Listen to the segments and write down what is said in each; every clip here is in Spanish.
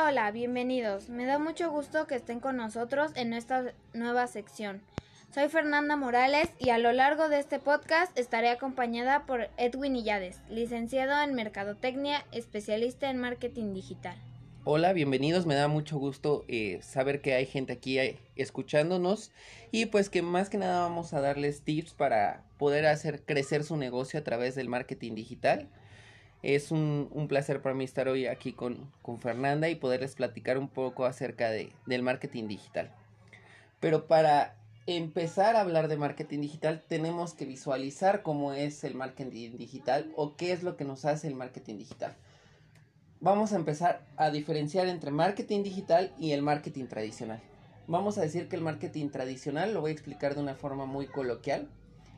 Hola, bienvenidos. Me da mucho gusto que estén con nosotros en esta nueva sección. Soy Fernanda Morales y a lo largo de este podcast estaré acompañada por Edwin Illades, licenciado en Mercadotecnia, especialista en marketing digital. Hola, bienvenidos. Me da mucho gusto eh, saber que hay gente aquí eh, escuchándonos y pues que más que nada vamos a darles tips para poder hacer crecer su negocio a través del marketing digital. Es un, un placer para mí estar hoy aquí con, con, Fernanda y poderles platicar un poco acerca de, del marketing digital. Pero para empezar a hablar de marketing digital tenemos que visualizar cómo es el marketing digital o qué es lo que nos hace el marketing digital vamos a empezar a diferenciar entre marketing digital y el marketing tradicional. Vamos a decir que el marketing tradicional, lo voy a explicar de una forma muy coloquial,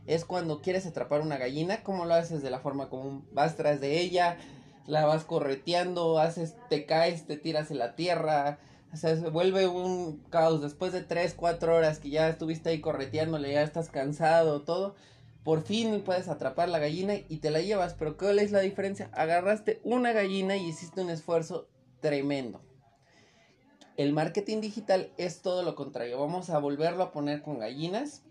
es cuando quieres atrapar una gallina, ¿cómo lo haces de la forma común? Vas tras de ella, la vas correteando, haces, te caes, te tiras en la tierra, se vuelve un caos. Después de 3, 4 horas que ya estuviste ahí correteándole, ya estás cansado, todo, por fin puedes atrapar la gallina y te la llevas. Pero ¿cuál es la diferencia? Agarraste una gallina y hiciste un esfuerzo tremendo. El marketing digital es todo lo contrario. Vamos a volverlo a poner con gallinas.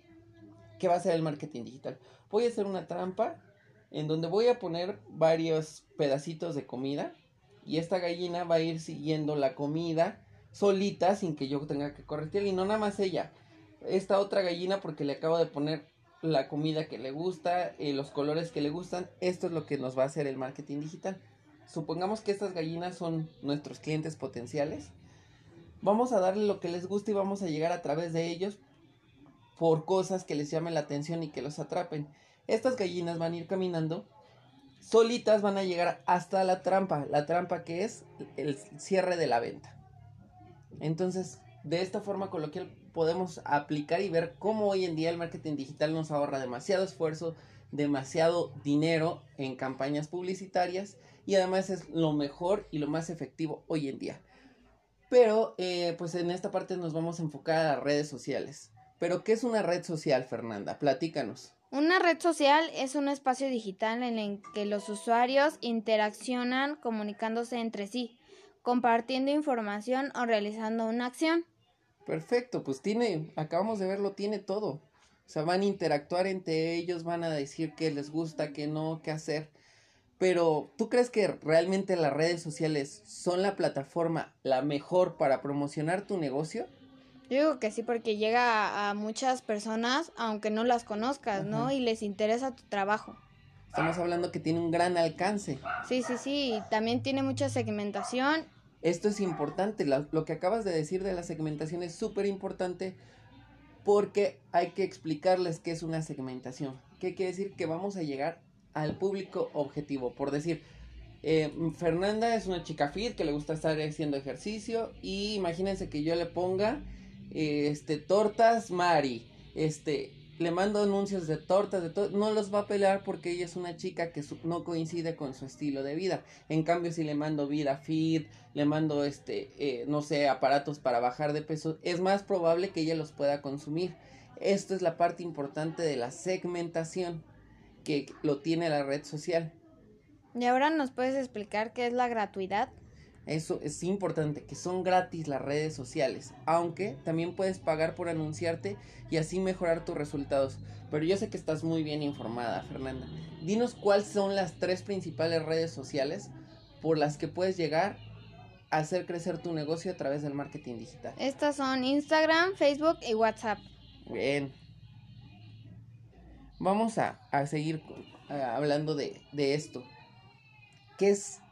¿Qué va a ser el marketing digital? Voy a hacer una trampa en donde voy a poner varios pedacitos de comida y esta gallina va a ir siguiendo la comida solita sin que yo tenga que correr y no nada más ella. Esta otra gallina porque le acabo de poner la comida que le gusta, eh, los colores que le gustan. Esto es lo que nos va a hacer el marketing digital. Supongamos que estas gallinas son nuestros clientes potenciales. Vamos a darle lo que les gusta y vamos a llegar a través de ellos por cosas que les llamen la atención y que los atrapen. Estas gallinas van a ir caminando, solitas van a llegar hasta la trampa, la trampa que es el cierre de la venta. Entonces, de esta forma coloquial podemos aplicar y ver cómo hoy en día el marketing digital nos ahorra demasiado esfuerzo, demasiado dinero en campañas publicitarias y además es lo mejor y lo más efectivo hoy en día. Pero eh, pues en esta parte nos vamos a enfocar a las redes sociales. Pero ¿qué es una red social, Fernanda? Platícanos. Una red social es un espacio digital en el que los usuarios interaccionan comunicándose entre sí, compartiendo información o realizando una acción. Perfecto, pues tiene, acabamos de verlo, tiene todo. O sea, van a interactuar entre ellos, van a decir qué les gusta, qué no, qué hacer. Pero, ¿tú crees que realmente las redes sociales son la plataforma la mejor para promocionar tu negocio? Yo digo que sí, porque llega a, muchas personas, aunque no las conozcas, ¿no? Y les interesa tu trabajo. Estamos hablando que tiene un gran alcance. Sí, sí, sí. También tiene mucha segmentación esto es importante, lo, que acabas de decir de la segmentación es súper importante porque hay que explicarles qué es una segmentación. ¿Qué quiere decir? Que vamos a llegar al público objetivo. Por decir, eh, Fernanda es una chica fit que le gusta estar haciendo ejercicio y imagínense que yo le ponga este tortas Mari, este le mando anuncios de tortas, de todo, no los va a pelear porque ella es una chica que no coincide con su estilo de vida. En cambio, si le mando vida fit, le mando este, eh, no sé, aparatos para bajar de peso, es más probable que ella los pueda consumir. Esto es la parte importante de la segmentación que lo tiene la red social. ¿Y ahora nos puedes explicar qué es la gratuidad? Eso es importante, que son gratis las redes sociales, aunque también puedes pagar por anunciarte y así mejorar tus resultados. Pero yo sé que estás muy bien informada, Fernanda. Dinos cuáles son las tres principales redes sociales por las que puedes llegar a hacer crecer tu negocio a través del marketing digital. Estas son Instagram, Facebook y WhatsApp. Bien. Vamos a, seguir hablando de, de esto. ¿Qué es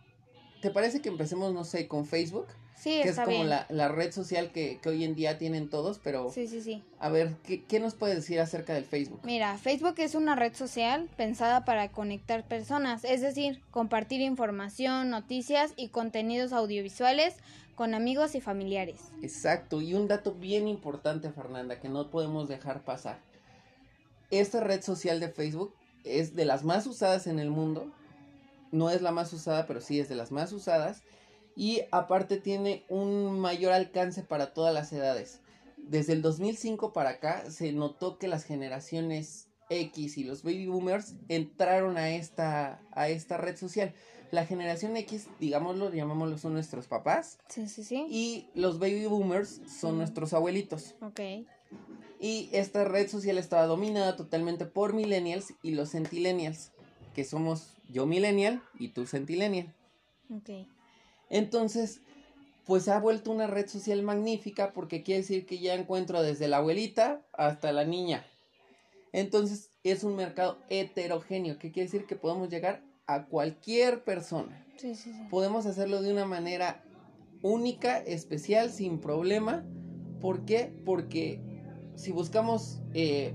¿Te parece que empecemos, no sé, con Facebook? Sí, que es como La, la, red social que, que, hoy en día tienen todos, pero... Sí, sí, sí. A ver, ¿qué, ¿qué nos puedes decir acerca del Facebook? Mira, Facebook es una red social pensada para conectar personas, es decir, compartir información, noticias y contenidos audiovisuales con amigos y familiares. Exacto, y un dato bien importante, Fernanda, que no podemos dejar pasar. Esta red social de Facebook es de las más usadas en el mundo no es la más usada, pero sí es de las más usadas. Y aparte tiene un mayor alcance para todas las edades. Desde el 2005 para acá se notó que las generaciones X y los baby boomers entraron a esta, a esta red social. La generación X, digámoslo, llamémoslo, son nuestros papás. Sí, sí, sí. Y los baby boomers son nuestros abuelitos. Ok. Y esta red social estaba dominada totalmente por millennials y los centillennials, que somos yo millennial y tú centillennial. Ok. Entonces, pues ha vuelto una red social magnífica porque quiere decir que ya encuentro desde la abuelita hasta la niña. Entonces, es un mercado heterogéneo, que quiere decir que podemos llegar a cualquier persona. Sí, sí, sí. Podemos hacerlo de una manera única, especial, sin problema. ¿Por qué? Porque si buscamos eh,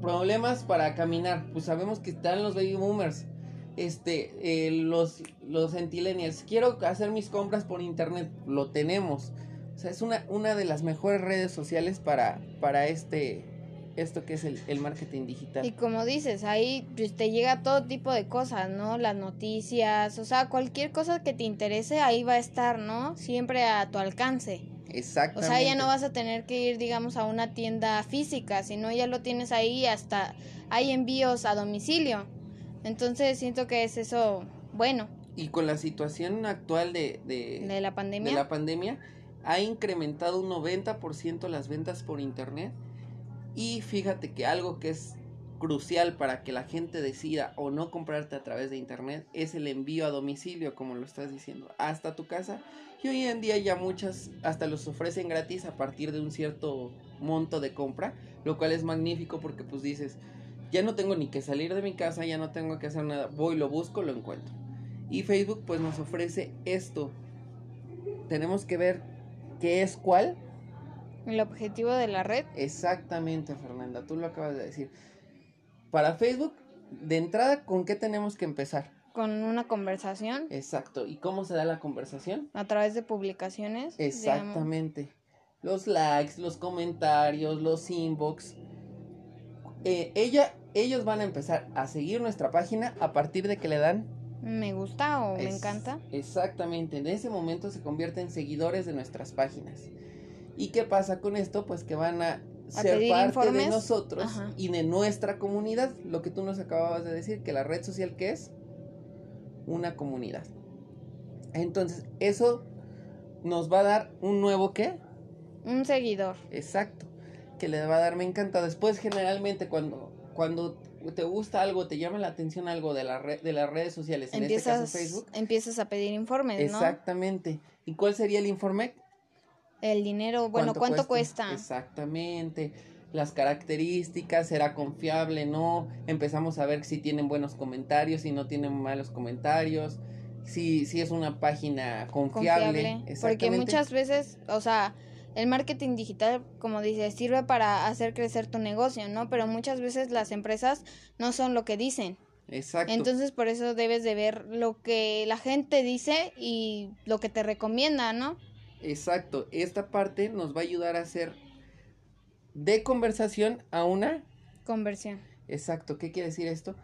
problemas para caminar, pues sabemos que están los baby boomers, este, eh, los, los centillennials. Quiero hacer mis compras por internet, lo tenemos. O sea, es una, una de las mejores redes sociales para, para este, esto que es el, el marketing digital. Y como dices, ahí pues, te llega todo tipo de cosas, ¿no? Las noticias, o sea, cualquier cosa que te interese, ahí va a estar, ¿no? Siempre a tu alcance. O Exactamente. sea, ya no vas a tener que ir, digamos, a una tienda física, sino ya lo tienes ahí, hasta hay envíos a domicilio. Entonces siento que es eso bueno. Y con la situación actual de, de la de pandemia. la pandemia ha incrementado un 90% las ventas por internet. Y fíjate que algo que es crucial para que la gente decida o no comprarte a través de internet es el envío a domicilio como lo estás diciendo hasta tu casa. Y hoy en día ya muchas hasta los ofrecen gratis a partir de un cierto monto de compra lo cual es magnífico porque pues dices ya no tengo ni que salir de mi casa ya no tengo que hacer nada voy lo busco lo encuentro y Facebook pues nos ofrece esto tenemos que ver qué es cuál. El objetivo de la red. Exactamente, Fernanda, tú lo acabas de decir. Para Facebook, de entrada, ¿con qué tenemos que empezar? Con una conversación Exacto. ¿Y cómo se da la conversación? a través de publicaciones. digamos. Exactamente. Los likes, los comentarios, los inbox. Eh, ella, ellos van a empezar a seguir nuestra página a partir de que le dan Me gusta o me encanta. Exactamente, en ese momento se convierten en seguidores de nuestras páginas. ¿Y qué pasa con esto? Pues que van a ser parte informes. de nosotros Ajá. y de nuestra comunidad. Lo que tú nos acababas de decir, que la red social que es una comunidad. Entonces, eso nos va a dar un nuevo qué? Un seguidor. Exacto. Que le va a dar me encanta. Después, generalmente, cuando, cuando te gusta algo, te llama la atención algo de, la red, de las redes sociales, en este caso Facebook. empiezas a pedir informes, ¿no? Exactamente. ¿Y cuál sería el informe? El dinero, bueno, ¿cuánto, cuesta? Exactamente. Las características, será confiable, no. Empezamos a ver si tienen buenos comentarios, si no tienen malos comentarios, si, si es una página confiable. Confiable. Porque muchas veces, o sea, el marketing digital, como dices, sirve para hacer crecer tu negocio, ¿no? Pero muchas veces las empresas no son lo que dicen. Exacto. Entonces, por eso debes de ver lo que la gente dice y lo que te recomienda, ¿no? Exacto. Esta parte nos va a ayudar a hacer de conversación a una Conversión. Exacto, ¿qué quiere decir esto?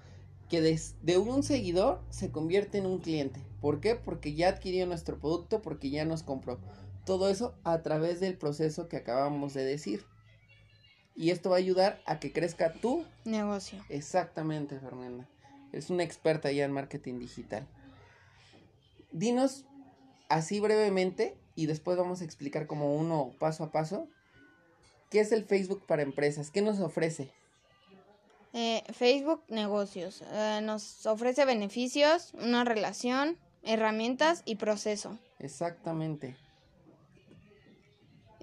Que des- de un seguidor se convierte en un cliente. ¿Por qué? Porque ya adquirió nuestro producto, porque ya nos compró. Todo eso a través del proceso que acabamos de decir. Y esto va a ayudar a que crezca tú. Negocio. Exactamente, Fernanda. Es una experta ya en marketing digital. Dinos así brevemente y después vamos a explicar como uno paso a paso. ¿Qué es el Facebook para empresas? ¿Qué nos ofrece? Eh, Facebook Negocios. eh, nos ofrece beneficios, una relación, herramientas y proceso. Exactamente.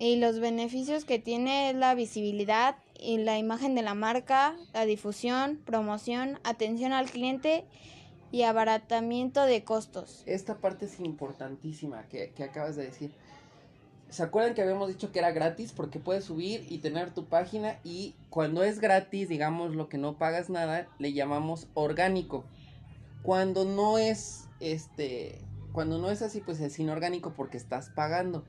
Y los beneficios que tiene es la visibilidad y la imagen de la marca, la difusión, promoción, atención al cliente y abaratamiento de costos. Esta parte es importantísima que, que acabas de decir. ¿Se acuerdan que habíamos dicho que era gratis? Porque puedes subir y tener tu página y cuando es gratis, digamos lo que no pagas nada, le llamamos orgánico. Cuando no es este, cuando no es así, pues es inorgánico porque estás pagando.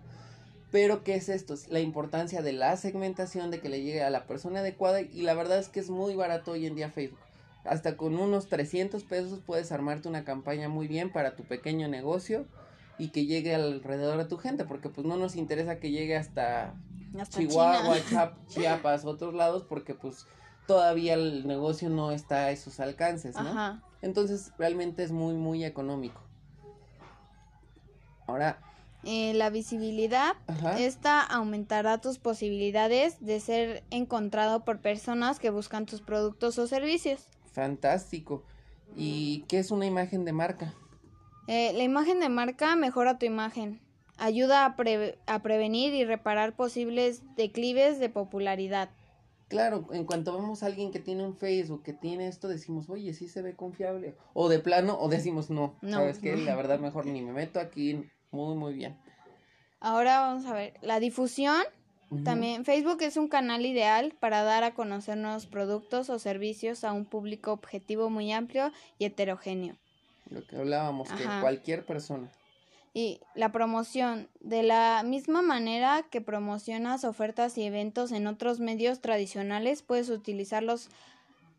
Pero ¿qué es esto? Es la importancia de la segmentación, de que le llegue a la persona adecuada y la verdad es que es muy barato hoy en día Facebook. Hasta con unos 300 pesos puedes armarte una campaña muy bien para tu pequeño negocio y que llegue alrededor de tu gente, porque pues no nos interesa que llegue hasta Hasta Chihuahua, Chiapas, otros lados, porque pues todavía el negocio no está a esos alcances, ¿no? Ajá. Entonces realmente es muy, muy económico. Ahora, Eh, la visibilidad, Ajá. esta aumentará tus posibilidades de ser encontrado por personas que buscan tus productos o servicios. fantástico. ¿Y qué es una imagen de marca? Eh, la imagen de marca mejora tu imagen. Ayuda a, pre- a prevenir y reparar posibles declives de popularidad. Claro, en cuanto vemos a alguien que tiene un Facebook, que tiene esto, decimos, oye, sí se ve confiable. O de plano, o decimos, no, No, ¿sabes qué? no. La verdad, mejor ni me meto aquí. Muy, muy bien. Ahora vamos a ver, la difusión. También Facebook es un canal ideal para dar a conocer nuevos productos o servicios a un público objetivo muy amplio y heterogéneo. Lo que hablábamos, que Ajá. cualquier persona. Y la promoción, de la misma manera que promocionas ofertas y eventos en otros medios tradicionales, puedes utilizar los-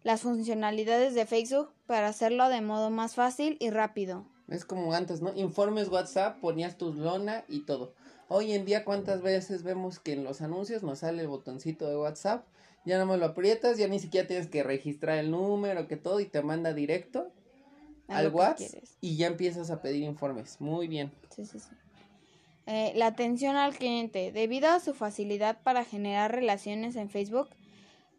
las funcionalidades de Facebook para hacerlo de modo más fácil y rápido. Es como antes, ¿no? Informes WhatsApp, ponías tu lona y todo. Hoy en día, ¿cuántas veces vemos que en los anuncios nos sale el botoncito de WhatsApp? Ya nada más lo aprietas, ya ni siquiera tienes que registrar el número, que todo, y te manda directo a al WhatsApp y ya empiezas a pedir informes. Muy bien. Sí, sí, sí. Eh, la atención al cliente. Debido a su facilidad para generar relaciones en Facebook,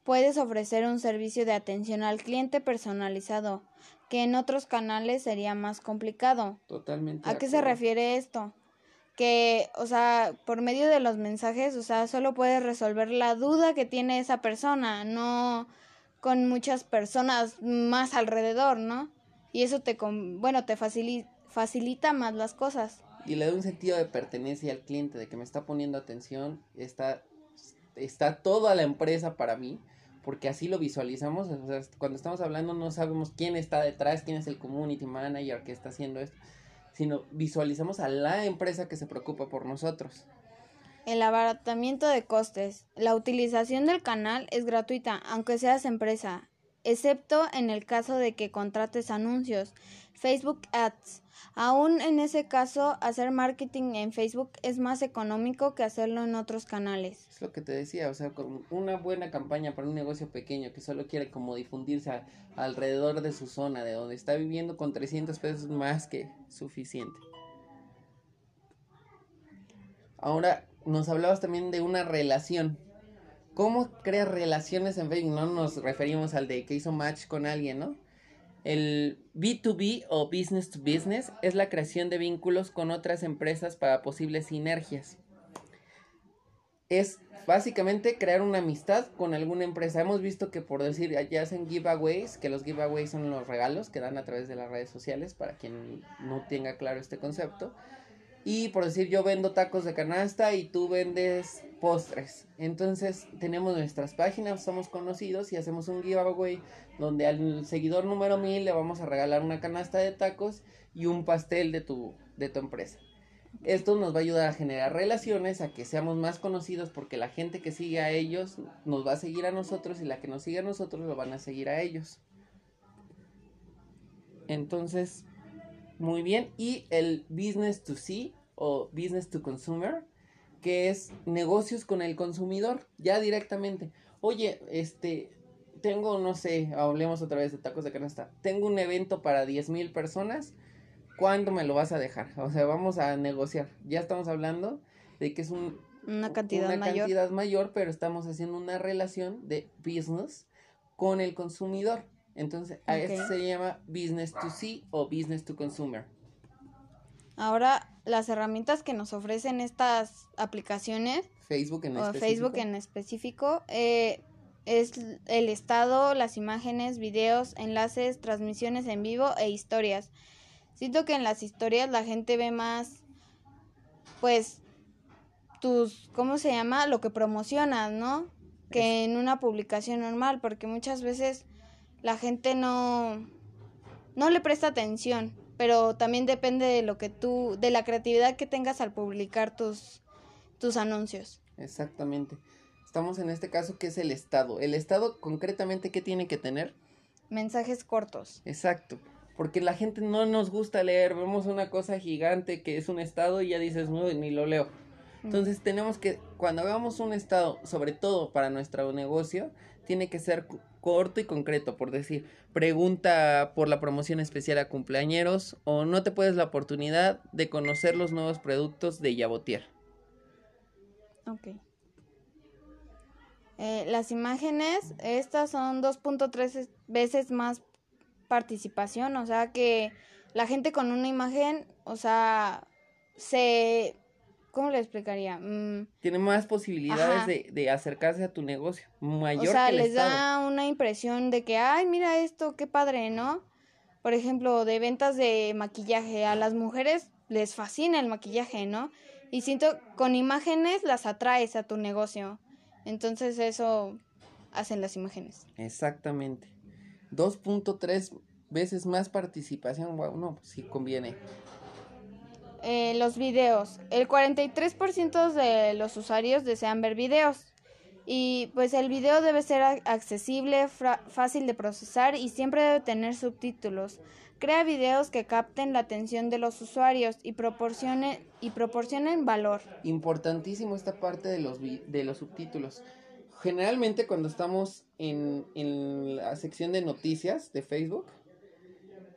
puedes ofrecer un servicio de atención al cliente personalizado, que en otros canales sería más complicado. Totalmente. ¿A qué se refiere esto? Que, o sea, por medio de los mensajes, o sea, solo puedes resolver la duda que tiene esa persona, no con muchas personas más alrededor, ¿no? Y eso te, con- bueno, te facili- facilita más las cosas. Y le da un sentido de pertenencia al cliente, de que me está poniendo atención, está, está toda la empresa para mí, porque así lo visualizamos. O sea, cuando estamos hablando no sabemos quién está detrás, quién es el community manager que está haciendo esto, sino visualizamos a la empresa que se preocupa por nosotros. El abaratamiento de costes. La utilización del canal es gratuita, aunque seas empresa, excepto en el caso de que contrates anuncios, Facebook Ads. Aún en ese caso, hacer marketing en Facebook es más económico que hacerlo en otros canales. Es lo que te decía, o sea, con una buena campaña para un negocio pequeño que solo quiere como difundirse alrededor de su zona, de donde está viviendo, con 300 pesos más que suficiente. Ahora, nos hablabas también de una relación. ¿Cómo creas relaciones en Facebook? No nos referimos al de que hizo match con alguien, ¿no? El B2B o Business to Business es la creación de vínculos con otras empresas para posibles sinergias es básicamente crear una amistad con alguna empresa. Hemos visto que por decir, ya hacen giveaways, que los giveaways son los regalos que dan a través de las redes sociales, para quien no tenga claro este concepto. Y por decir, yo vendo tacos de canasta y tú vendes postres. Entonces tenemos nuestras páginas, somos conocidos y hacemos un giveaway donde al seguidor número 1000 le vamos a regalar una canasta de tacos y un pastel de tu, de tu empresa. Esto nos va a ayudar a generar relaciones, a que seamos más conocidos porque la gente que sigue a ellos nos va a seguir a nosotros y la que nos sigue a nosotros lo van a seguir a ellos. Entonces, muy bien. Y el business to see o business to consumer, que es negocios con el consumidor, ya directamente. Oye, este, tengo, no sé, hablemos otra vez de tacos de canasta. Tengo un evento para 10 mil personas. ¿Cuándo me lo vas a dejar? O sea, vamos a negociar. Ya estamos hablando de que es un, Una cantidad una mayor. cantidad mayor, pero estamos haciendo una relación de business con el consumidor. Entonces, a Ok. esto se llama business to see o business to consumer. Ahora, las herramientas que nos ofrecen estas aplicaciones Facebook en o específico. Facebook en específico eh, es el estado, las imágenes, videos, enlaces, transmisiones en vivo e historias. Siento que en las historias la gente ve más, pues, tus, ¿cómo se llama? Lo que promocionas, ¿no? Que en una publicación normal, porque muchas veces la gente no, no le presta atención, pero también depende de lo que tú, de la creatividad que tengas al publicar tus, tus anuncios. Exactamente. Estamos en este caso que es el Estado. El Estado concretamente, ¿qué tiene que tener? Mensajes cortos. Exacto. Porque la gente no nos gusta leer. Vemos una cosa gigante que es un Estado y ya dices, no, ni lo leo. Entonces tenemos que, cuando hagamos un Estado, sobre todo para nuestro negocio, tiene que ser corto y concreto, por decir, pregunta por la promoción especial a cumpleañeros o no te puedes la oportunidad de conocer los nuevos productos de Yabotier. Ok. Eh, las imágenes, estas son 2.3 veces más participación, o sea que la gente con una imagen, o sea, se... ¿Cómo le explicaría? Mm, Tiene más posibilidades de, de, acercarse a tu negocio, mayor. O sea, que el les estado. da una impresión de que, ay, mira esto, qué padre, ¿no? Por ejemplo, de ventas de maquillaje, a las mujeres les fascina el maquillaje, ¿no? Y siento, con imágenes las atraes a tu negocio. Entonces eso hacen las imágenes. Exactamente. 2.3 veces más participación, wow, no, pues sí conviene. Eh, los videos. El 43% de los usuarios desean ver videos. Y pues el video debe ser accesible, fácil de procesar y siempre debe tener subtítulos. Crea videos que capten la atención de los usuarios y proporcionen, y proporcionen valor. Importantísimo esta parte de los, de los subtítulos. Generalmente cuando estamos en, en la sección de noticias de Facebook,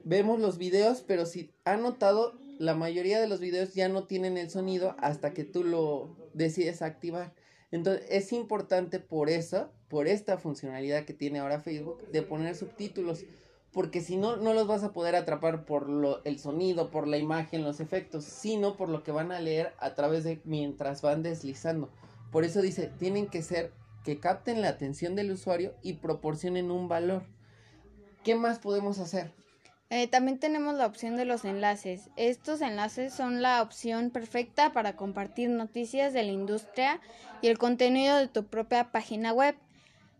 vemos los videos, pero si han notado, la mayoría de los videos ya no tienen el sonido hasta que tú lo decides activar. Entonces es importante por eso, por esta funcionalidad que tiene ahora Facebook, de poner subtítulos. Porque si no, no los vas a poder atrapar por lo, el sonido, por la imagen, los efectos, sino por lo que van a leer a través de mientras van deslizando. Por eso dice, tienen que ser que capten la atención del usuario y proporcionen un valor. ¿Qué más podemos hacer? Eh, también tenemos la opción de los enlaces. Estos enlaces son la opción perfecta para compartir noticias de la industria y el contenido de tu propia página web.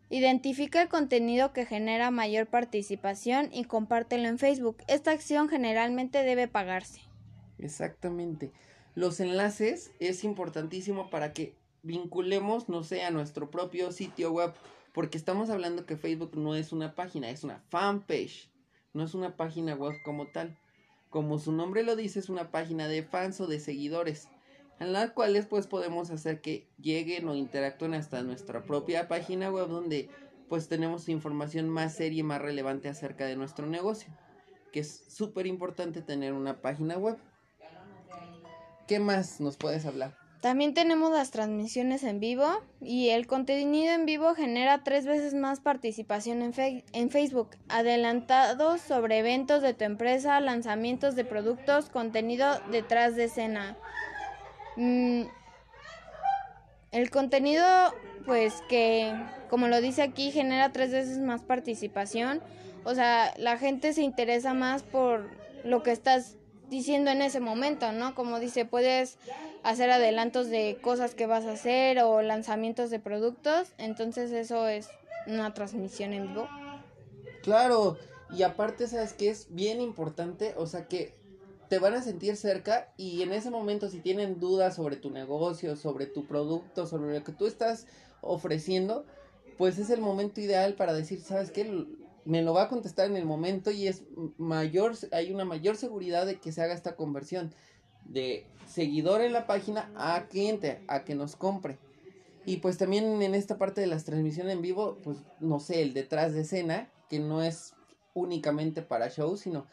Identifica el contenido que genera mayor participación y compártelo en Facebook. Esta acción generalmente debe pagarse. Exactamente. Los enlaces es importantísimo para que vinculemos, no sé, a nuestro propio sitio web, porque estamos hablando que Facebook no es una página, es una fanpage no es una página web como tal. Como su nombre lo dice, es una página de fans o de seguidores, en las cuales pues podemos hacer que lleguen o interactúen hasta nuestra propia página web donde pues tenemos información más seria y más relevante acerca de nuestro negocio, que es súper importante tener una página web. ¿Qué más nos puedes hablar? También tenemos las transmisiones en vivo y el contenido en vivo genera tres veces más participación en, en, Facebook, adelantados sobre eventos de tu empresa, lanzamientos de productos, contenido detrás de escena. Mm, el contenido, pues que, como lo dice aquí, genera tres veces más participación. O sea, la gente se interesa más por lo que estás diciendo en ese momento, ¿no? Como dice, puedes hacer adelantos de cosas que vas a hacer o lanzamientos de productos, entonces eso es una transmisión en vivo. Claro, y aparte sabes que es bien importante, o sea que te van a sentir cerca y en ese momento si tienen dudas sobre tu negocio, sobre tu producto, sobre lo que tú estás ofreciendo, pues es el momento ideal para decir, ¿sabes qué? Me lo va a contestar en el momento y es mayor, hay una mayor seguridad de que se haga esta conversión de seguidor en la página a cliente, a que nos compre. Y pues también en esta parte de las transmisiones en vivo, pues no sé, el detrás de escena, que no es únicamente para show, sino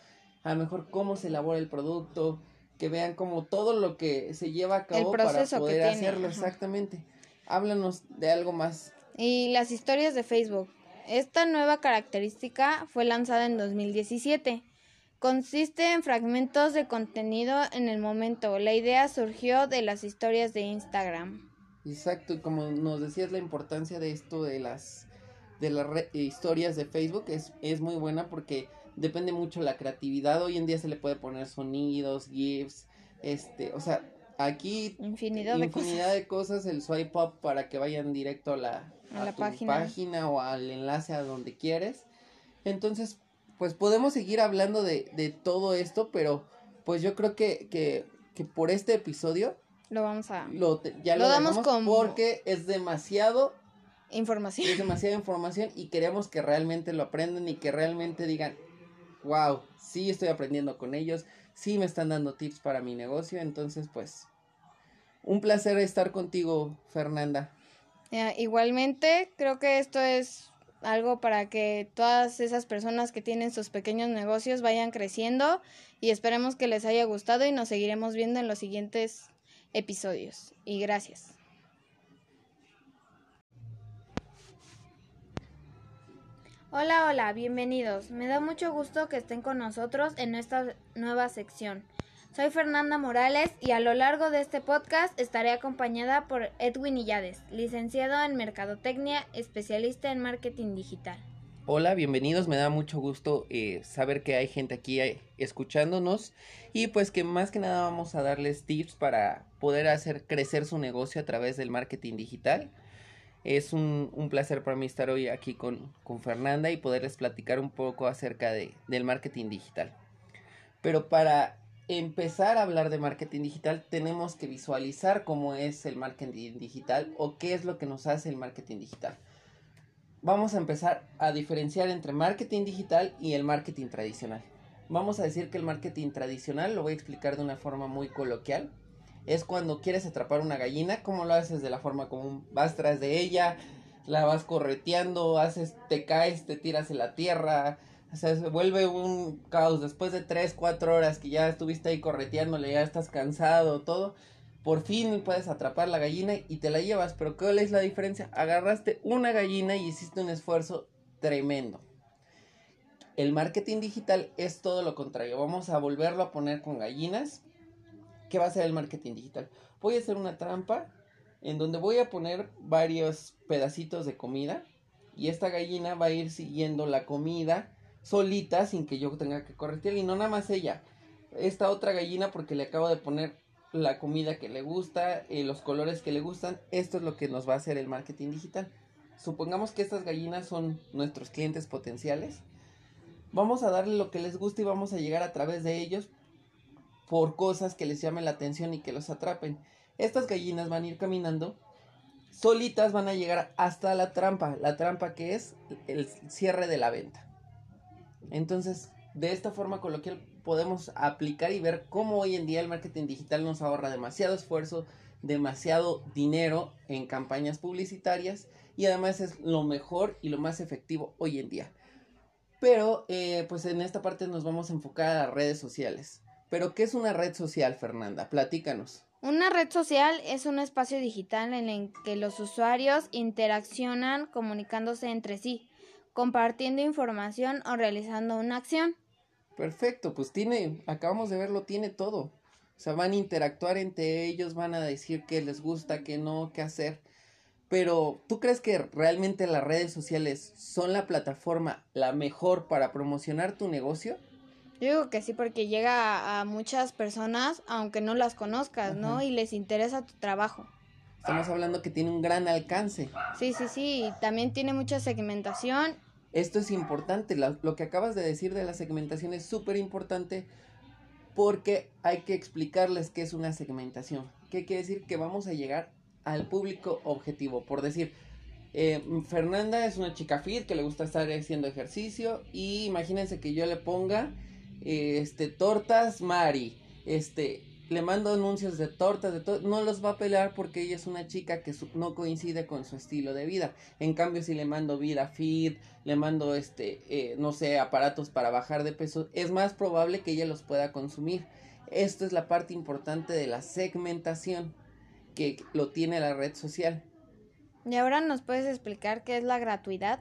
a lo mejor cómo se elabora el producto, que vean como todo lo que se lleva a cabo para poder hacerlo exactamente. Háblanos de algo más. Y las historias de Facebook. Esta nueva característica fue lanzada en 2017 Consiste en fragmentos de contenido en el momento. La idea surgió de las historias de Instagram. Exacto, como nos decías la importancia de esto de las de las historias de Facebook es, es muy buena porque depende mucho la creatividad. Hoy en día se le puede poner sonidos, GIFs, este, o sea, aquí infinidad, de, cosas. de cosas, el swipe up para que vayan directo a la, a la página. página o al enlace a donde quieres. Entonces, pues podemos seguir hablando de, de todo esto, pero pues yo creo que, que, que por este episodio lo vamos a lo, ya lo, damos como porque es demasiado información. Es demasiada información y queremos que realmente lo aprendan y que realmente digan, wow, sí estoy aprendiendo con ellos, sí me están dando tips para mi negocio, entonces pues un placer estar contigo, Fernanda. igualmente, creo que esto es algo para que todas esas personas que tienen sus pequeños negocios vayan creciendo y esperemos que les haya gustado y nos seguiremos viendo en los siguientes episodios. Y gracias. Hola, hola, bienvenidos. Me da mucho gusto que estén con nosotros en esta nueva sección. Soy Fernanda Morales y a lo largo de este podcast estaré acompañada por Edwin Illades, licenciado en Mercadotecnia, especialista en marketing digital. Hola, bienvenidos, me da mucho gusto eh, saber que hay gente aquí eh, escuchándonos y pues que más que nada vamos a darles tips para poder hacer crecer su negocio a través del marketing digital. Es un, placer para mí estar hoy aquí con, con, Fernanda y poderles platicar un poco acerca de, del marketing digital. Pero para empezar a hablar de marketing digital, tenemos que visualizar cómo es el marketing digital o qué es lo que nos hace el marketing digital. Vamos a empezar a diferenciar entre marketing digital y el marketing tradicional. Vamos a decir que el marketing tradicional, lo voy a explicar de una forma muy coloquial, es cuando quieres atrapar una gallina, ¿cómo lo haces de la forma común? Vas tras de ella, la vas correteando, haces, te caes, te tiras en la tierra, se vuelve un caos. Después de 3, 4 horas que ya estuviste ahí correteándole, ya estás cansado, todo. Por fin puedes atrapar la gallina y te la llevas. Pero ¿cuál es la diferencia? Agarraste una gallina y hiciste un esfuerzo tremendo. El marketing digital es todo lo contrario. Vamos a volverlo a poner con gallinas. ¿Qué va a ser el marketing digital? Voy a hacer una trampa en donde voy a poner varios pedacitos de comida y esta gallina va a ir siguiendo la comida solita sin que yo tenga que corretear y no nada más ella. Esta otra gallina porque le acabo de poner la comida que le gusta, eh, los colores que le gustan. Esto es lo que nos va a hacer el marketing digital. Supongamos que estas gallinas son nuestros clientes potenciales. Vamos a darle lo que les gusta y vamos a llegar a través de ellos por cosas que les llamen la atención y que los atrapen. Estas gallinas van a ir caminando solitas, van a llegar hasta la trampa. La trampa que es el cierre de la venta. Entonces, de esta forma coloquial podemos aplicar y ver cómo hoy en día el marketing digital nos ahorra demasiado esfuerzo, demasiado dinero en campañas publicitarias y además es lo mejor y lo más efectivo hoy en día. Pero eh, pues en esta parte nos vamos a enfocar a las redes sociales. Pero ¿qué es una red social, Fernanda? Platícanos. Una red social es un espacio digital en el que los usuarios interaccionan comunicándose entre sí compartiendo información o realizando una acción. Perfecto, pues tiene, acabamos de verlo, tiene todo. O sea, van a interactuar entre ellos, van a decir qué les gusta, qué no, qué hacer. Pero, ¿tú crees que realmente las redes sociales son la plataforma la mejor para promocionar tu negocio? Yo digo que sí, porque llega a, muchas personas, aunque no las conozcas, ¿no? Y les interesa tu trabajo. Estamos hablando que tiene un gran alcance. Sí, sí, sí. También tiene mucha segmentación esto es importante, lo, que acabas de decir de la segmentación es súper importante porque hay que explicarles qué es una segmentación. ¿Qué quiere decir? Que vamos a llegar al público objetivo. Por decir, eh, Fernanda es una chica fit que le gusta estar haciendo ejercicio y imagínense que yo le ponga este tortas Mari, este le mando anuncios de tortas, de todo, no los va a pelear porque ella es una chica que no coincide con su estilo de vida. En cambio, si le mando vida fit, le mando este, eh, no sé, aparatos para bajar de peso, es más probable que ella los pueda consumir. Esto es la parte importante de la segmentación que lo tiene la red social. ¿Y ahora nos puedes explicar qué es la gratuidad?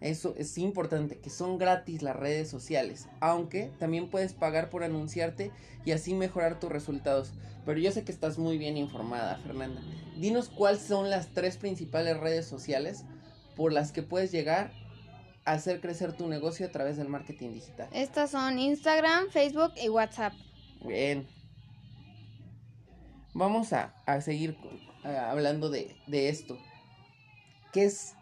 Eso es importante, que son gratis las redes sociales, aunque también puedes pagar por anunciarte y así mejorar tus resultados. Pero yo sé que estás muy bien informada, Fernanda. Dinos cuáles son las tres principales redes sociales por las que puedes llegar a hacer crecer tu negocio a través del marketing digital. Estas son Instagram, Facebook y WhatsApp. Bien. Vamos a, seguir hablando de, de esto. ¿Qué es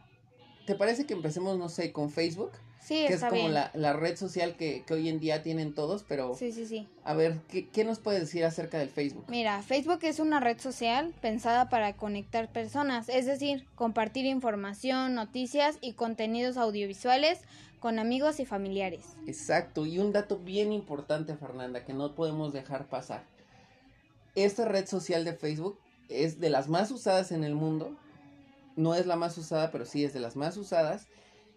¿Te parece que empecemos, no sé, con Facebook? Sí, que es como La, red social que, hoy en día tienen todos, pero... Sí, sí, sí. A ver, ¿qué, ¿qué, nos puedes decir acerca del Facebook? Mira, Facebook es una red social pensada para conectar personas, es decir, compartir información, noticias y contenidos audiovisuales con amigos y familiares. Exacto, y un dato bien importante, Fernanda, que no podemos dejar pasar. Esta red social de Facebook es de las más usadas en el mundo no es la más usada, pero sí es de las más usadas.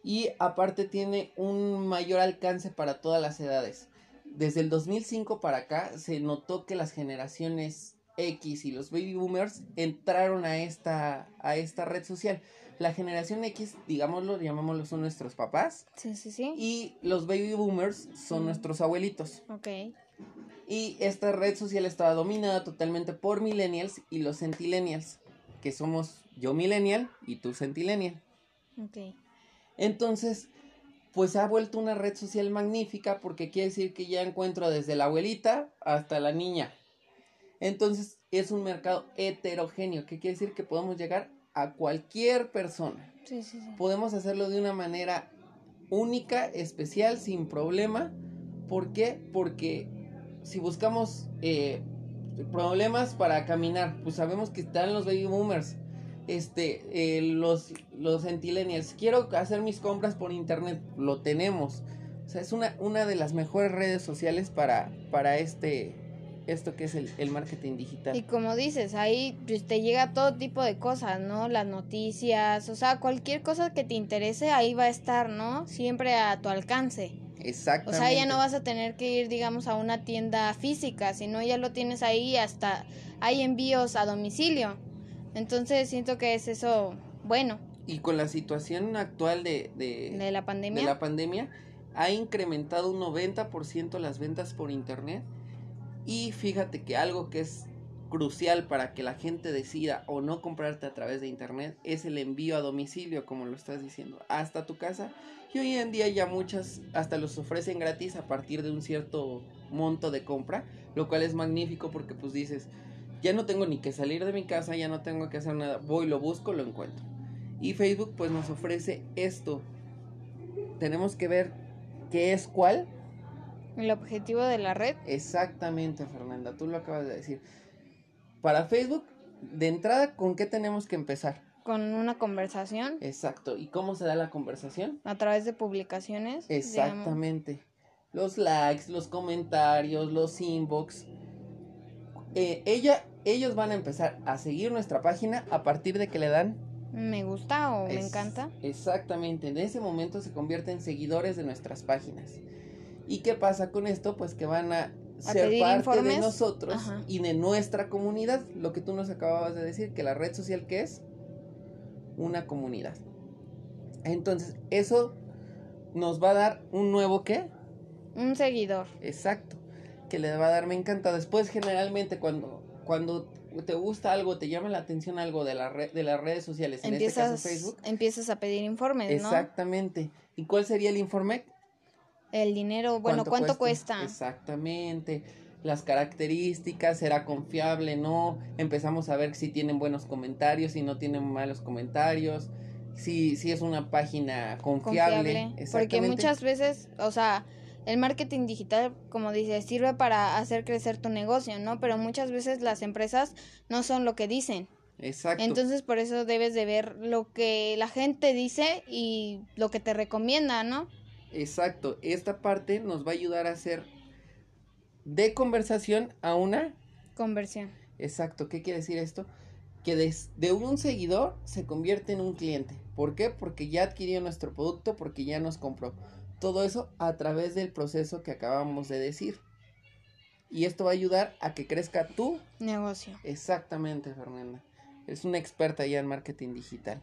y aparte tiene un mayor alcance para todas las edades. Desde el 2005 para acá se notó que las generaciones X y los baby boomers entraron a esta, a esta red social. La generación X, digámoslo, llamémoslo, son nuestros papás. Sí, sí, sí. Y los baby boomers son nuestros abuelitos. Ok. Y esta red social estaba dominada totalmente por millennials y los centillennials, que somos yo millennial y tú centillennial. Ok. Entonces, pues ha vuelto una red social magnífica porque quiere decir que ya encuentro desde la abuelita hasta la niña. Entonces, es un mercado heterogéneo, que quiere decir que podemos llegar a cualquier persona. Sí, sí, sí. Podemos hacerlo de una manera única, especial, sin problema. ¿Por qué? Porque si buscamos eh, problemas para caminar, pues sabemos que están los baby boomers, este, eh, los, los centillennials. Quiero hacer mis compras por internet, lo tenemos. O sea, es una, una de las mejores redes sociales para, para este, esto que es el, el marketing digital. Y como dices, ahí pues, te llega todo tipo de cosas, ¿no? Las noticias, o sea, cualquier cosa que te interese, ahí va a estar, ¿no? Siempre a tu alcance. O Exactamente. sea, ya no vas a tener que ir, digamos, a una tienda física, sino ya lo tienes ahí, hasta hay envíos a domicilio. Entonces siento que es eso bueno Y con la situación actual de, de, de la pandemia. de la pandemia, ha incrementado un 90% las ventas por internet. Y fíjate que algo que es crucial para que la gente decida o no comprarte a través de internet es el envío a domicilio, como lo estás diciendo, hasta tu casa. Y hoy en día ya muchas hasta los ofrecen gratis a partir de un cierto monto de compra, lo cual es magnífico porque pues dices, ya no tengo ni que salir de mi casa, ya no tengo que hacer nada, voy, lo busco, lo encuentro. Y Facebook pues nos ofrece esto. Tenemos que ver qué es cuál. El objetivo de la red. Exactamente, Fernanda, tú lo acabas de decir. Para Facebook, de entrada, ¿con qué tenemos que empezar? Con una conversación Exacto. ¿Y cómo se da la conversación? a través de publicaciones. digamos. Exactamente. Los likes, los comentarios, los inbox. Eh, ella, ellos van a empezar a seguir nuestra página a partir de que le dan. Me gusta o me encanta. Exactamente. En ese momento se convierten en seguidores de nuestras páginas. ¿Y qué pasa con esto? Pues que van a ser parte de nosotros Ajá. y de nuestra comunidad. Lo que tú nos acababas de decir, que la red social que es una comunidad. Entonces, eso nos va a dar un nuevo qué? Un seguidor. Exacto. Que le va a dar me encanta. Después, generalmente, cuando, cuando te gusta algo, te llama la atención algo de, la red, de las redes sociales, en este caso Facebook. empiezas a pedir informes, ¿no? Exactamente. ¿Y cuál sería el informe? El dinero, bueno, ¿cuánto, cuesta? Exactamente. Las características, será confiable, no. Empezamos a ver si tienen buenos comentarios, si no tienen malos comentarios, si, si es una página confiable. Confiable. Porque Exactamente. muchas veces, o sea, el marketing digital, como dices, sirve para hacer crecer tu negocio, ¿no? Pero muchas veces las empresas no son lo que dicen. Exacto. Entonces, por eso debes de ver lo que la gente dice y lo que te recomienda, ¿no? Exacto. Esta parte nos va a ayudar a hacer de conversación a una Conversión. Exacto, ¿qué quiere decir esto? Que des- de un seguidor se convierte en un cliente. ¿Por qué? Porque ya adquirió nuestro producto, porque ya nos compró. Todo eso a través del proceso que acabamos de decir. Y esto va a ayudar a que crezca tú. Negocio. Exactamente, Fernanda. Es una experta ya en marketing digital.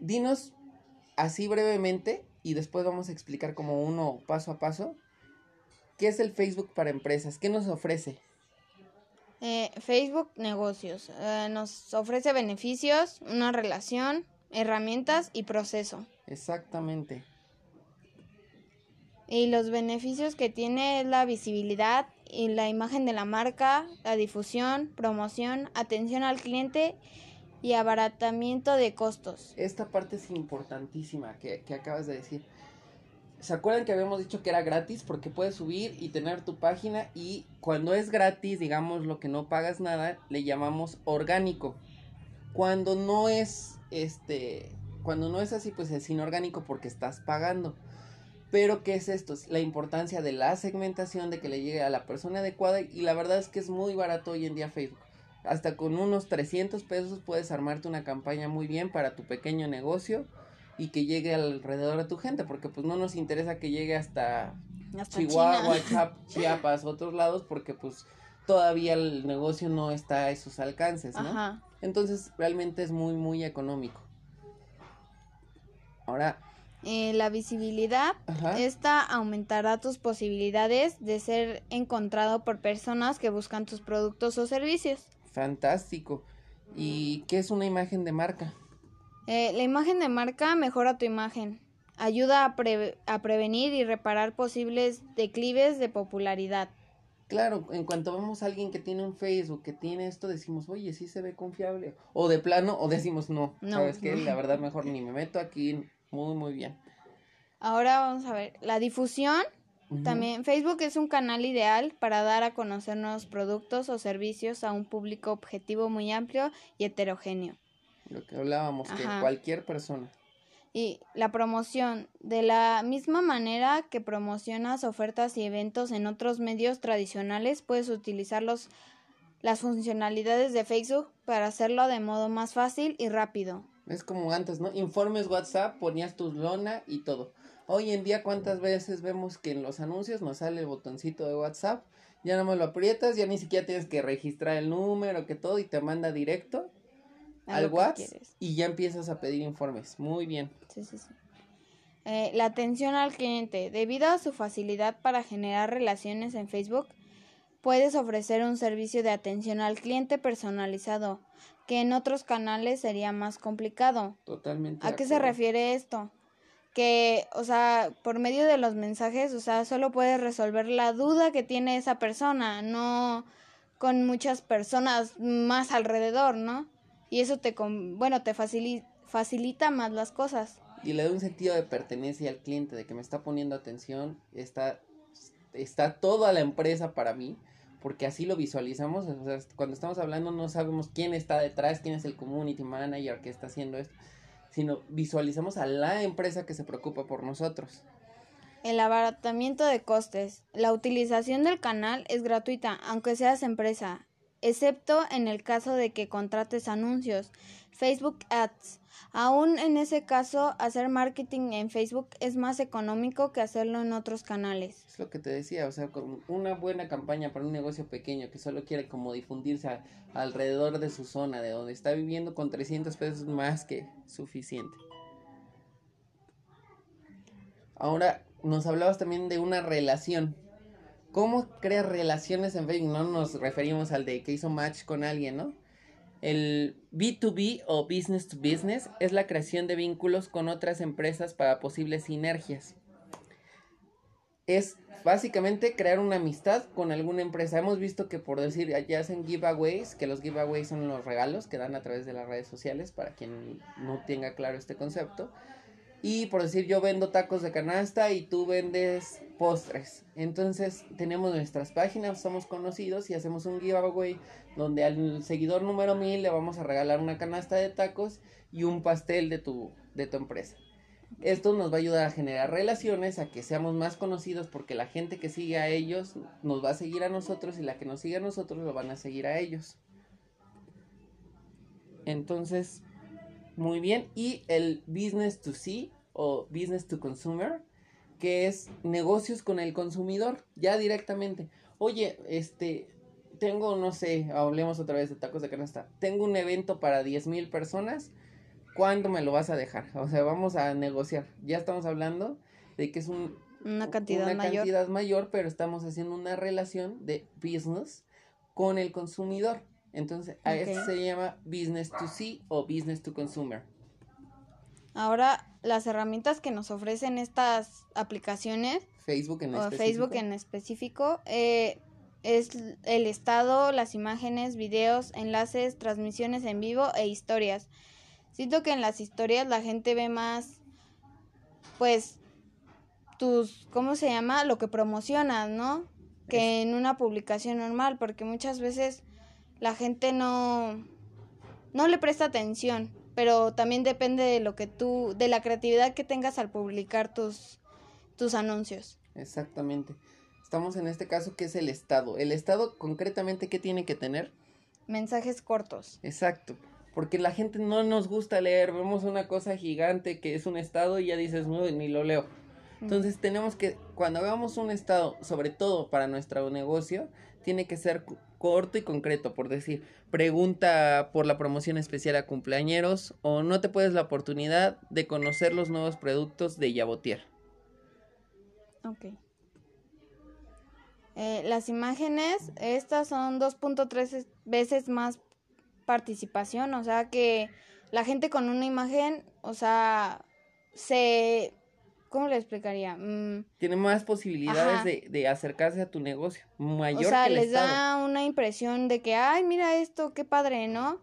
Dinos así brevemente y después vamos a explicar como uno paso a paso. ¿Qué es el Facebook para empresas? ¿Qué nos ofrece? Eh, Facebook Negocios. eh, nos ofrece beneficios, una relación, herramientas y proceso. Exactamente. Y los beneficios que tiene es la visibilidad y la imagen de la marca, la difusión, promoción, atención al cliente y abaratamiento de costos. Esta parte es importantísima que, que acabas de decir. ¿Se acuerdan que habíamos dicho que era gratis? Porque puedes subir y tener tu página y cuando es gratis, digamos lo que no pagas nada, le llamamos orgánico. Cuando no es este, cuando no es así, pues es inorgánico porque estás pagando. Pero ¿qué es esto? Es la importancia de la segmentación, de que le llegue a la persona adecuada y la verdad es que es muy barato hoy en día Facebook. Hasta con unos 300 pesos puedes armarte una campaña muy bien para tu pequeño negocio y que llegue alrededor de tu gente, porque pues no nos interesa que llegue hasta, Hasta Chihuahua, Chiapas, otros lados, porque pues todavía el negocio no está a esos alcances, ¿no? Ajá. Entonces realmente es muy, muy económico. Ahora, Eh, la visibilidad. ajá, Esta aumentará tus posibilidades de ser encontrado por personas que buscan tus productos o servicios. fantástico. ¿Y qué es una imagen de marca? Eh, la imagen de marca mejora tu imagen. Ayuda a, pre- a prevenir y reparar posibles declives de popularidad. Claro, en cuanto vemos a alguien que tiene un Facebook, que tiene esto, decimos, oye, sí se ve confiable. O de plano, o decimos, no, No. sabes que la verdad mejor ni me meto aquí. Muy, muy bien. Ahora vamos a ver la difusión. También Facebook es un canal ideal para dar a conocer nuevos productos o servicios a un público objetivo muy amplio y heterogéneo. Lo que hablábamos, que Ajá. cualquier persona. Y la promoción. De la misma manera que promocionas ofertas y eventos en otros medios tradicionales, puedes utilizar los- las funcionalidades de Facebook para hacerlo de modo más fácil y rápido. Es como antes, ¿no? Informes WhatsApp, ponías tu lona y todo. Hoy en día, ¿cuántas veces vemos que en los anuncios nos sale el botoncito de WhatsApp? Ya no me lo aprietas, ya ni siquiera tienes que registrar el número, que todo, y te manda directo a al WhatsApp y ya empiezas a pedir informes. Muy bien. Sí, sí, sí. Eh, la atención al cliente. Debido a su facilidad para generar relaciones en Facebook, puedes ofrecer un servicio de atención al cliente personalizado, que en otros canales sería más complicado. Totalmente. ¿A qué se refiere esto? Que, o sea, por medio de los mensajes, o sea, solo puedes resolver la duda que tiene esa persona, no con muchas personas más alrededor, ¿no? Y eso te, con- bueno, te facili- facilita más las cosas. Y le da un sentido de pertenencia al cliente, de que me está poniendo atención, está, está toda la empresa para mí, porque así lo visualizamos. O sea, cuando estamos hablando no sabemos quién está detrás, quién es el community manager que está haciendo esto, sino visualizamos a la empresa que se preocupa por nosotros. El abaratamiento de costes. La utilización del canal es gratuita, aunque seas empresa, excepto en el caso de que contrates anuncios, Facebook Ads. Aún en ese caso, hacer marketing en Facebook es más económico que hacerlo en otros canales. Es lo que te decía, o sea, con una buena campaña para un negocio pequeño que solo quiere como difundirse alrededor de su zona, de donde está viviendo, con 300 pesos más que suficiente. Ahora, nos hablabas también de una relación. ¿Cómo creas relaciones en Facebook? No nos referimos al de que hizo match con alguien, ¿no? El B2B o Business to Business es la creación de vínculos con otras empresas para posibles sinergias es básicamente crear una amistad con alguna empresa. Hemos visto que por decir, ya hacen giveaways, que los giveaways son los regalos que dan a través de las redes sociales, para quien no tenga claro este concepto. Y por decir, yo vendo tacos de canasta y tú vendes postres. Entonces tenemos nuestras páginas, somos conocidos y hacemos un giveaway donde al seguidor número 1000 le vamos a regalar una canasta de tacos y un pastel de tu, de tu empresa. Esto nos va a ayudar a generar relaciones, a que seamos más conocidos porque la gente que sigue a ellos nos va a seguir a nosotros y la que nos sigue a nosotros lo van a seguir a ellos. Entonces, muy bien. Y el business to see o business to consumer, que es negocios con el consumidor, ya directamente. Oye, este, tengo, no sé, hablemos otra vez de tacos de canasta. Tengo un evento para 10 mil personas. ¿Cuándo me lo vas a dejar? O sea, vamos a negociar. Ya estamos hablando de que es un, Una cantidad una mayor. cantidad mayor, pero estamos haciendo una relación de business con el consumidor. Entonces, a Ok. esto se llama business to see o business to consumer. Ahora, las herramientas que nos ofrecen estas aplicaciones Facebook en o específico. Facebook en específico eh, es el estado, las imágenes, videos, enlaces, transmisiones en vivo e historias. Siento que en las historias la gente ve más, pues, tus, ¿cómo se llama? Lo que promocionas, ¿no? Que en una publicación normal, porque muchas veces la gente no, no le presta atención, pero también depende de lo que tú, de la creatividad que tengas al publicar tus, tus anuncios. Exactamente. Estamos en este caso que es el Estado. El Estado concretamente, ¿qué tiene que tener? Mensajes cortos. Exacto. porque la gente no nos gusta leer, vemos una cosa gigante que es un estado y ya dices, no, ni lo leo. Entonces tenemos que, cuando hagamos un estado, sobre todo para nuestro negocio, tiene que ser corto y concreto, por decir, pregunta por la promoción especial a cumpleañeros o no te puedes la oportunidad de conocer los nuevos productos de Yabotier. Ok. Eh, las imágenes, estas son 2.3 veces más participación, o sea que la gente con una imagen, o sea, se... ¿Cómo le explicaría? Mm, Tiene más posibilidades de, de, acercarse a tu negocio, mayor. O sea, les da una impresión de que, ay, mira esto, qué padre, ¿no?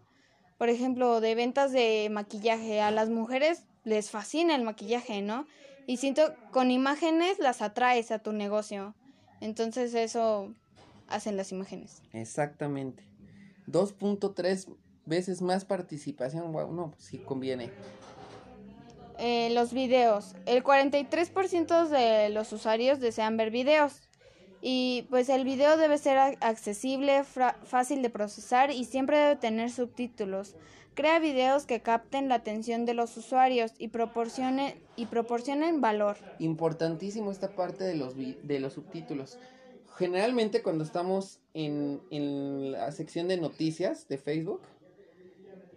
Por ejemplo, de ventas de maquillaje, a las mujeres les fascina el maquillaje, ¿no? Y siento, con imágenes las atraes a tu negocio. Entonces eso hacen las imágenes. Exactamente. 2.3 veces más participación. Wow, no, pues sí conviene. Eh, los videos. El 43% de los usuarios desean ver videos. Y pues el video debe ser accesible, fácil de procesar y siempre debe tener subtítulos. Crea videos que capten la atención de los usuarios y proporcionen, y proporcionen valor. Importantísimo esta parte de los, de los subtítulos. Generalmente cuando estamos en, en la sección de noticias de Facebook,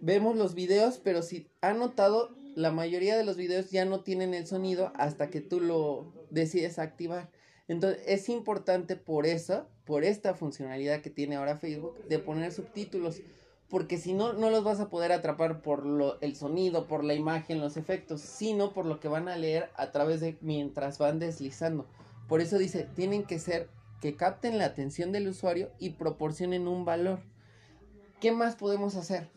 vemos los videos, pero si han notado, la mayoría de los videos ya no tienen el sonido hasta que tú lo decides activar. Entonces es importante por eso, por esta funcionalidad que tiene ahora Facebook, de poner subtítulos porque si no, no los vas a poder atrapar por lo, el sonido, por la imagen, los efectos, sino por lo que van a leer a través de mientras van deslizando. Por eso dice, tienen que ser que capten la atención del usuario y proporcionen un valor. ¿Qué más podemos hacer?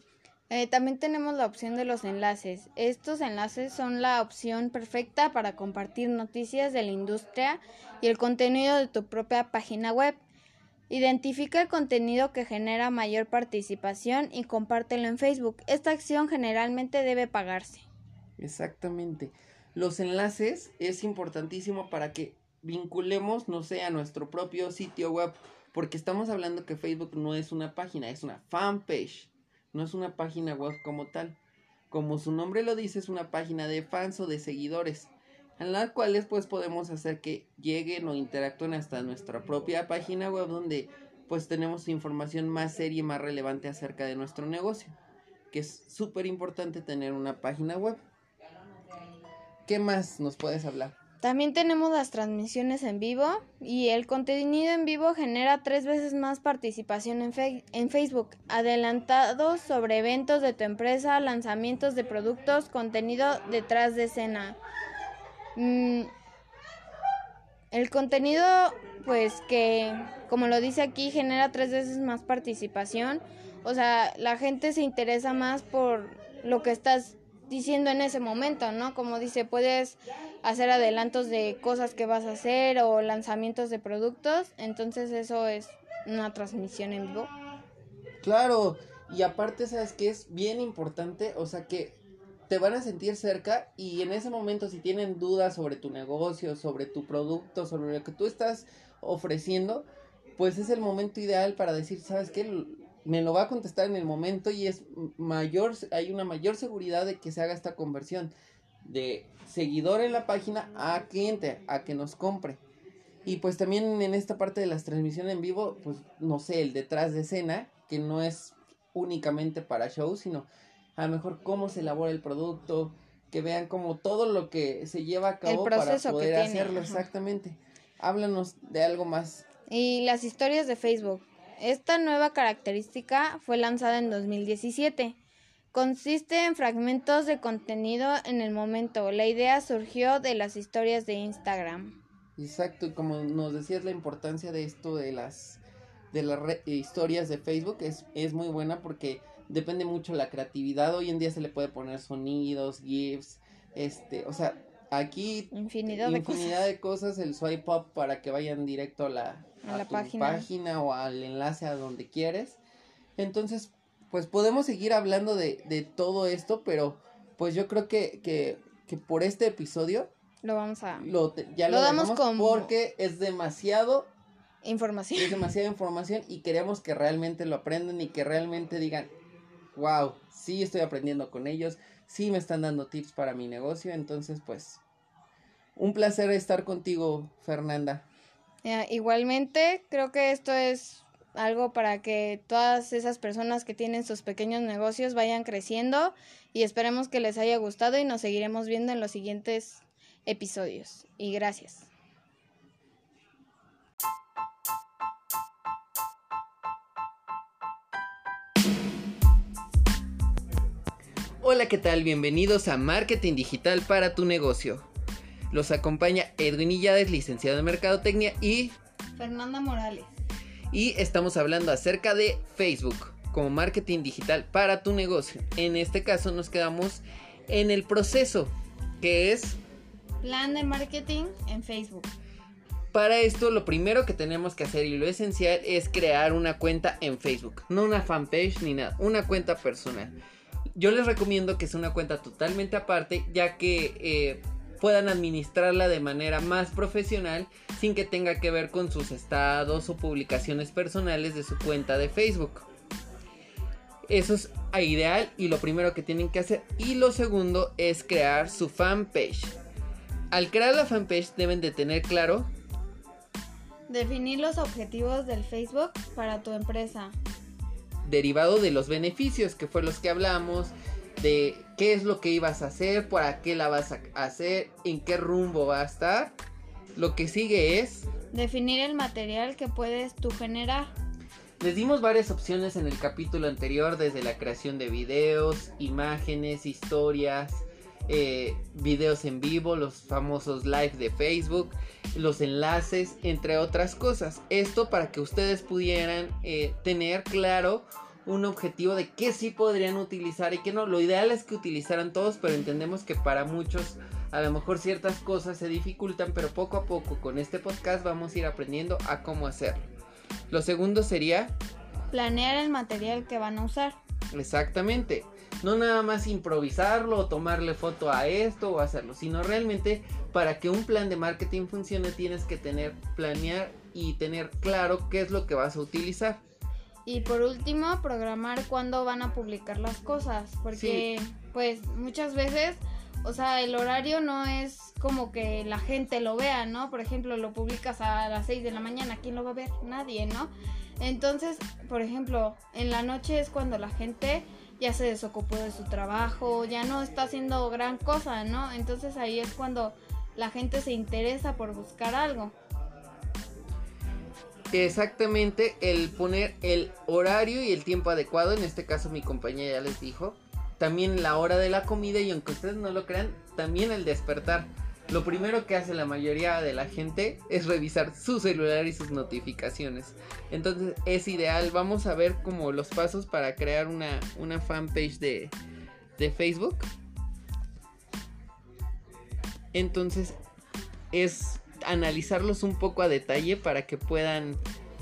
Eh, también tenemos la opción de los enlaces. Estos enlaces son la opción perfecta para compartir noticias de la industria y el contenido de tu propia página web. Identifica el contenido que genera mayor participación y compártelo en Facebook. Esta acción generalmente debe pagarse. Exactamente. Los enlaces es importantísimo para que vinculemos, no sé, a nuestro propio sitio web, porque estamos hablando que Facebook no es una página, es una fanpage, no es una página web como tal. Como su nombre lo dice, es una página de fans o de seguidores en las cuales pues podemos hacer que lleguen o interactúen hasta nuestra propia página web donde pues tenemos información más seria y más relevante acerca de nuestro negocio, que es súper importante tener una página web. ¿Qué más nos puedes hablar? También tenemos las transmisiones en vivo y el contenido en vivo genera tres veces más participación en, en, Facebook, adelantados sobre eventos de tu empresa, lanzamientos de productos, contenido detrás de escena. Mm, el contenido, pues que, como lo dice aquí, genera tres veces más participación. O sea, la gente se interesa más por lo que estás diciendo en ese momento, ¿no? Como dice, puedes hacer adelantos de cosas que vas a hacer o lanzamientos de productos. Entonces eso es una transmisión en vivo. Claro, y aparte, ¿sabes que es bien importante? O sea, que te van a sentir cerca y en ese momento si tienen dudas sobre tu negocio, sobre tu producto, sobre lo que tú estás ofreciendo, pues es el momento ideal para decir, ¿sabes qué? Me lo va a contestar en el momento y es mayor, hay una mayor seguridad de que se haga esta conversión de seguidor en la página a cliente, a que nos compre. Y pues también en esta parte de las transmisiones en vivo, pues no sé, el detrás de escena, que no es únicamente para show, sino a lo mejor cómo se elabora el producto, que vean como todo lo que se lleva a cabo para poder hacerlo exactamente. Háblanos de algo más. Y las historias de Facebook. Esta nueva característica fue lanzada en 2017. Consiste en fragmentos de contenido en el momento. La idea surgió de las historias de Instagram. Exacto, como nos decías la importancia de esto de las de las historias de Facebook es, es muy buena porque depende mucho la creatividad. Hoy en día se le puede poner sonidos, GIFs, este, o sea, aquí infinidad, de, cosas. de cosas, el swipe up para que vayan directo a la, a la página. página. o al enlace a donde quieres. Entonces, pues podemos seguir hablando de, de todo esto, pero pues yo creo que, que, que por este episodio lo vamos a lo, ya lo, damos como porque es demasiado información. Es demasiada información y queremos que realmente lo aprendan y que realmente digan, wow, sí estoy aprendiendo con ellos, sí me están dando tips para mi negocio, entonces pues un placer estar contigo, Fernanda. igualmente, creo que esto es algo para que todas esas personas que tienen sus pequeños negocios vayan creciendo y esperemos que les haya gustado y nos seguiremos viendo en los siguientes episodios. Y gracias. Hola, ¿qué tal? Bienvenidos a Marketing Digital para tu negocio. Los acompaña Edwin Illades, licenciado en Mercadotecnia y Fernanda Morales. Y estamos hablando acerca de Facebook como marketing digital para tu negocio. En este caso nos quedamos en el proceso que es plan de marketing en Facebook. Para esto lo primero que tenemos que hacer y lo esencial es crear una cuenta en Facebook. No una fanpage ni nada, una cuenta personal. Yo les recomiendo que sea una cuenta totalmente aparte ya que eh, puedan administrarla de manera más profesional sin que tenga que ver con sus estados o publicaciones personales de su cuenta de Facebook. Eso es ideal y lo primero que tienen que hacer. Y lo segundo es crear su fanpage. Al crear la fanpage deben de tener claro Definir los objetivos del Facebook para tu empresa. Derivado de los beneficios, que fue los que hablamos, de qué es lo que ibas a hacer, para qué la vas a hacer, en qué rumbo va a estar. Lo que sigue es... Definir el material que puedes tú generar. Les dimos varias opciones en el capítulo anterior, desde la creación de videos, imágenes, historias, eh, videos en vivo, los famosos live de Facebook, los enlaces, entre otras cosas. Esto para que ustedes pudieran eh, tener claro un objetivo de qué sí podrían utilizar y qué no. Lo ideal es que utilizaran todos, pero entendemos que para muchos a lo mejor ciertas cosas se dificultan, pero poco a poco con este podcast vamos a ir aprendiendo a cómo hacerlo. Lo segundo sería... Planear el material que van a usar. Exactamente. No nada más improvisarlo o tomarle foto a esto o hacerlo, sino realmente para que un plan de marketing funcione tienes que tener, planear y tener claro qué es lo que vas a utilizar. Y por último, programar cuándo van a publicar las cosas, porque pues muchas veces, o sea, el horario no es como que la gente lo vea, ¿no? Por ejemplo, lo publicas a las 6 de la mañana, ¿quién lo va a ver? Nadie, ¿no? Entonces, por ejemplo, en la noche es cuando la gente ya se desocupó de su trabajo, ya no está haciendo gran cosa, ¿no? Entonces ahí es cuando la gente se interesa por buscar algo. Exactamente, el poner el horario y el tiempo adecuado, en este caso mi compañera ya les dijo, también la hora de la comida y aunque ustedes no lo crean, también el despertar. Lo primero que hace la mayoría de la gente es revisar su celular y sus notificaciones. Entonces es ideal, vamos a ver como los pasos para crear una, una fanpage de, de Facebook. Entonces es analizarlos un poco a detalle para que puedan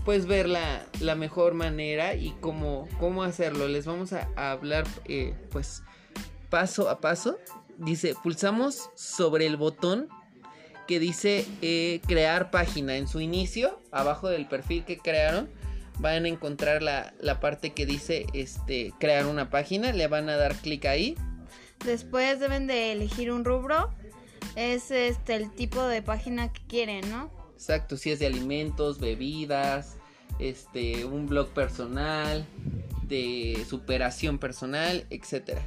pues ver la, mejor manera y cómo, cómo hacerlo. Les vamos a, hablar eh, pues paso a paso. Dice, pulsamos sobre el botón que dice eh, crear página. En su inicio, abajo del perfil que crearon, van a encontrar la, la parte que dice este, crear una página. Le van a dar clic ahí. Después deben de elegir un rubro es este el tipo de página que quieren, ¿no? Exacto, si es de alimentos, bebidas, este, un blog personal, de superación personal, etcétera.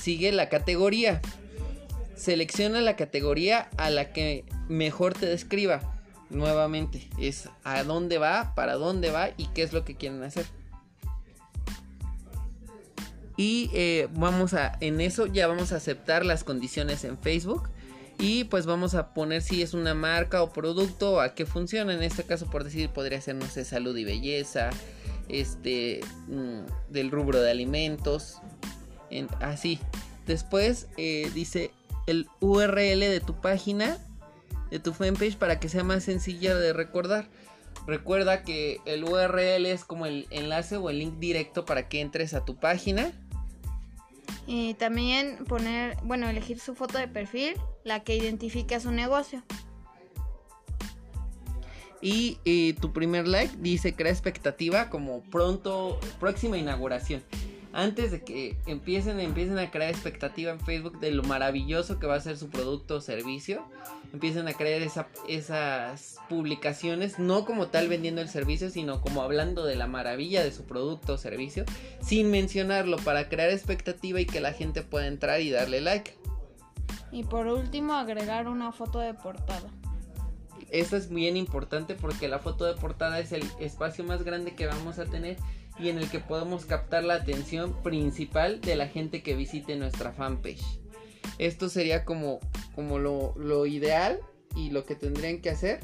Sigue la categoría. Selecciona la categoría a la que mejor te describa. Nuevamente, es a dónde va, para dónde va y qué es lo que quieren hacer. Y eh, vamos a, en eso ya vamos a aceptar las condiciones en Facebook. Y pues vamos a poner si es una marca o producto, a qué funciona. En este caso, por decir, podría ser, no sé, salud y belleza. Este, mm, del rubro de alimentos. Así. Después eh, dice el URL de tu página, de tu fanpage, para que sea más sencilla de recordar. Recuerda que el URL es como el enlace o el link directo para que entres a tu página. Y también poner, bueno, elegir su foto de perfil, la que identifique a su negocio. Y eh, tu primer like dice crea expectativa como pronto, próxima inauguración antes de que empiecen, empiecen a crear expectativa en Facebook de lo maravilloso que va a ser su producto o servicio, empiecen a crear esas publicaciones, no como tal vendiendo el servicio, sino como hablando de la maravilla de su producto o servicio, sin mencionarlo, para crear expectativa y que la gente pueda entrar y darle like. Y por último, agregar una foto de portada. Eso es bien importante porque la foto de portada es el espacio más grande que vamos a tener y en el que podemos captar la atención principal de la gente que visite nuestra fanpage. Esto sería como, como lo, ideal y lo que tendrían que hacer.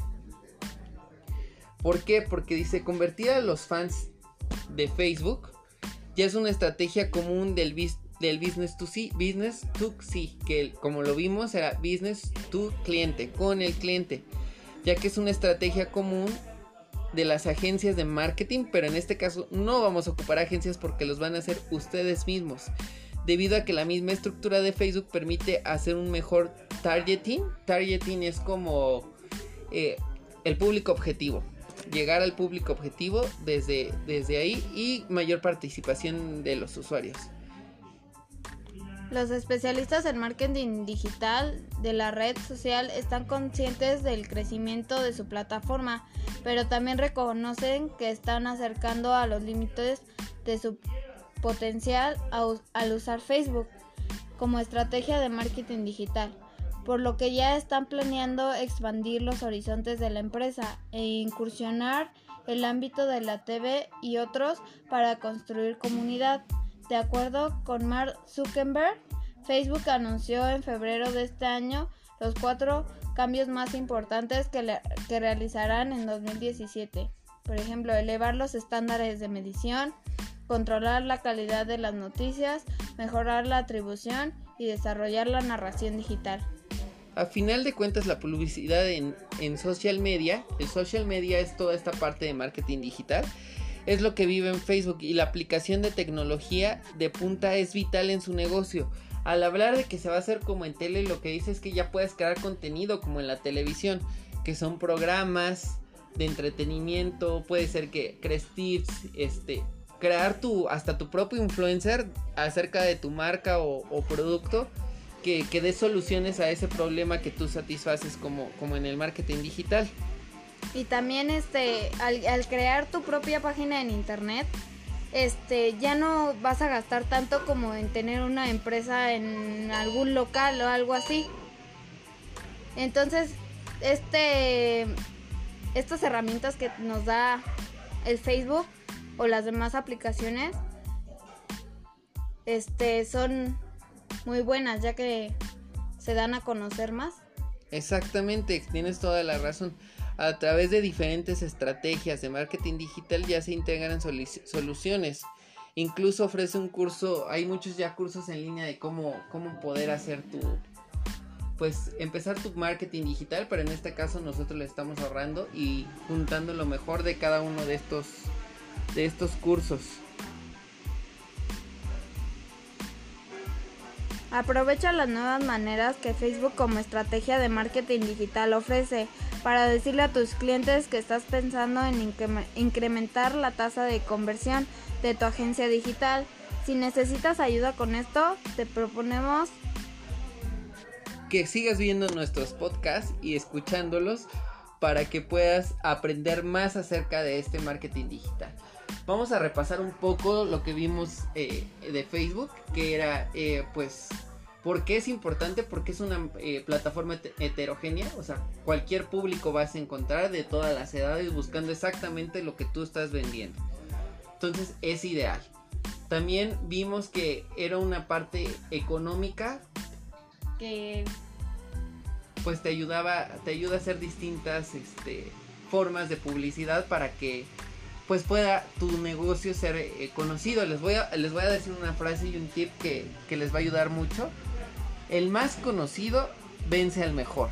¿Por qué? Porque dice convertir a los fans de Facebook ya es una estrategia común del, del business to see, business to see, que como lo vimos era business to cliente, con el cliente, ya que es una estrategia común de las agencias de marketing, pero en este caso no vamos a ocupar agencias porque los van a hacer ustedes mismos. Debido a que la misma estructura de Facebook permite hacer un mejor targeting. Targeting es como eh, el público objetivo. Llegar al público objetivo desde, desde ahí y mayor participación de los usuarios. Los especialistas en marketing digital de la red social están conscientes del crecimiento de su plataforma, pero también reconocen que están acercando a los límites de su potencial al usar Facebook como estrategia de marketing digital, por lo que ya están planeando expandir los horizontes de la empresa e incursionar el ámbito de la TV y otros para construir comunidad. De acuerdo con Mark Zuckerberg, Facebook anunció en febrero de este año los cuatro cambios más importantes que, realizarán en 2017. Por ejemplo, elevar los estándares de medición, controlar la calidad de las noticias, mejorar la atribución y desarrollar la narración digital. A final de cuentas, la publicidad en, en, social media, el social media es toda esta parte de marketing digital, es lo que vive en Facebook y la aplicación de tecnología de punta es vital en su negocio. Al hablar de que se va a hacer como en tele, lo que dice es que ya puedes crear contenido como en la televisión, que son programas de entretenimiento, puede ser que crees tips, este, crear tu, hasta tu propio influencer acerca de tu marca o, producto que, que dé soluciones a ese problema que tú satisfaces como, como en el marketing digital. Y también este, al, crear tu propia página en internet, este, ya no vas a gastar tanto como en tener una empresa en algún local o algo así. Entonces, este, estas herramientas que nos da el Facebook o las demás aplicaciones, este, son muy buenas ya que se dan a conocer más. Exactamente, tienes toda la razón a través de diferentes estrategias de marketing digital ya se integran soluciones. Incluso ofrece un curso, hay muchos ya cursos en línea de cómo, cómo poder hacer tu, pues empezar tu marketing digital, pero en este caso nosotros le estamos ahorrando y juntando lo mejor de cada uno de estos, de estos cursos. Aprovecha las nuevas maneras que Facebook como estrategia de marketing digital ofrece para decirle a tus clientes que estás pensando en incrementar la tasa de conversión de tu agencia digital. Si necesitas ayuda con esto, te proponemos que sigas viendo nuestros podcasts y escuchándolos para que puedas aprender más acerca de este marketing digital. Vamos a repasar un poco lo que vimos eh, de Facebook, que era eh, pues ¿Por qué es importante? Porque es una eh, plataforma heterogénea, o sea, cualquier público vas a encontrar de todas las edades buscando exactamente lo que tú estás vendiendo. Entonces es ideal. También vimos que era una parte económica que pues te ayudaba, te ayuda a hacer distintas este, formas de publicidad para que pues pueda tu negocio ser eh, conocido. Les voy, a, les voy a decir una frase y un tip que, que les va a ayudar mucho. El más conocido vence al mejor.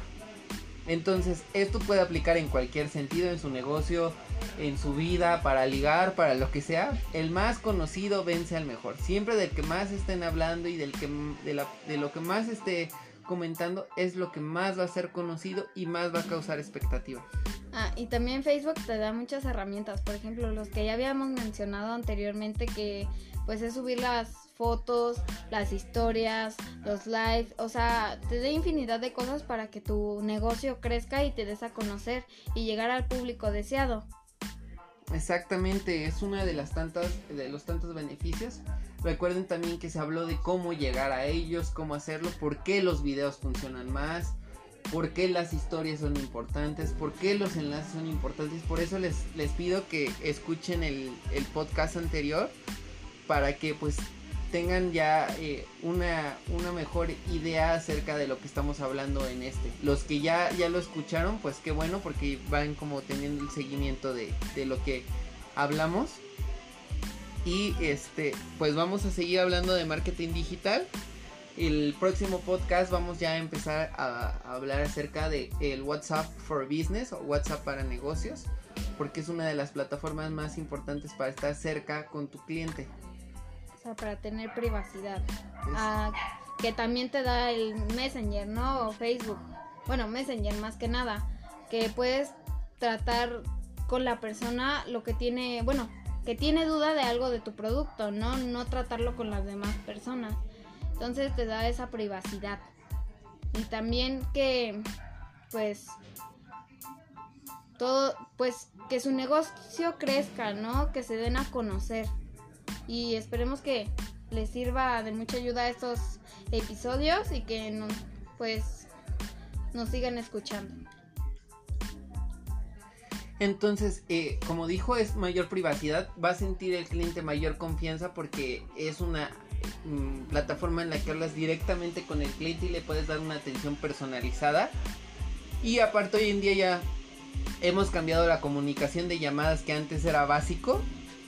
Entonces, esto puede aplicar en cualquier sentido, en su negocio, en su vida, para ligar, para lo que sea. El más conocido vence al mejor. Siempre del que más estén hablando y del que, de, de lo que más esté comentando es lo que más va a ser conocido y más va a causar expectativa. Ah, y también Facebook te da muchas herramientas, por ejemplo, los que ya habíamos mencionado anteriormente que pues es subir las fotos, las historias, los lives, o sea, te da infinidad de cosas para que tu negocio crezca y te des a conocer y llegar al público deseado. Exactamente, es una de las tantas de los tantos beneficios. Recuerden también que se habló de cómo llegar a ellos, cómo hacerlo, por qué los videos funcionan más, por qué las historias son importantes, por qué los enlaces son importantes. Por eso les, les pido que escuchen el, el podcast anterior para que pues tengan ya eh, una, una, mejor idea acerca de lo que estamos hablando en este. Los que ya, ya lo escucharon, pues qué bueno porque van como teniendo el seguimiento de, de lo que hablamos. Y este, pues vamos a seguir hablando de marketing digital. El próximo podcast vamos ya a empezar a, a hablar acerca de el WhatsApp for Business o WhatsApp para negocios, porque es una de las plataformas más importantes para estar cerca con tu cliente para tener privacidad. Ah, que también te da el Messenger, ¿no? O Facebook. Bueno, Messenger más que nada. Que puedes tratar con la persona lo que tiene, bueno, que tiene duda de algo de tu producto, ¿no? No tratarlo con las demás personas. Entonces te da esa privacidad. Y también que, pues, todo, pues, que su negocio crezca, ¿no? Que se den a conocer y esperemos que les sirva de mucha ayuda estos episodios y que nos, pues nos sigan escuchando. Entonces, eh, como dijo, es mayor privacidad, va a sentir el cliente mayor confianza porque es una mm, plataforma en la que hablas directamente con el cliente y le puedes dar una atención personalizada. Y aparte hoy en día ya hemos cambiado la comunicación de llamadas que antes era básico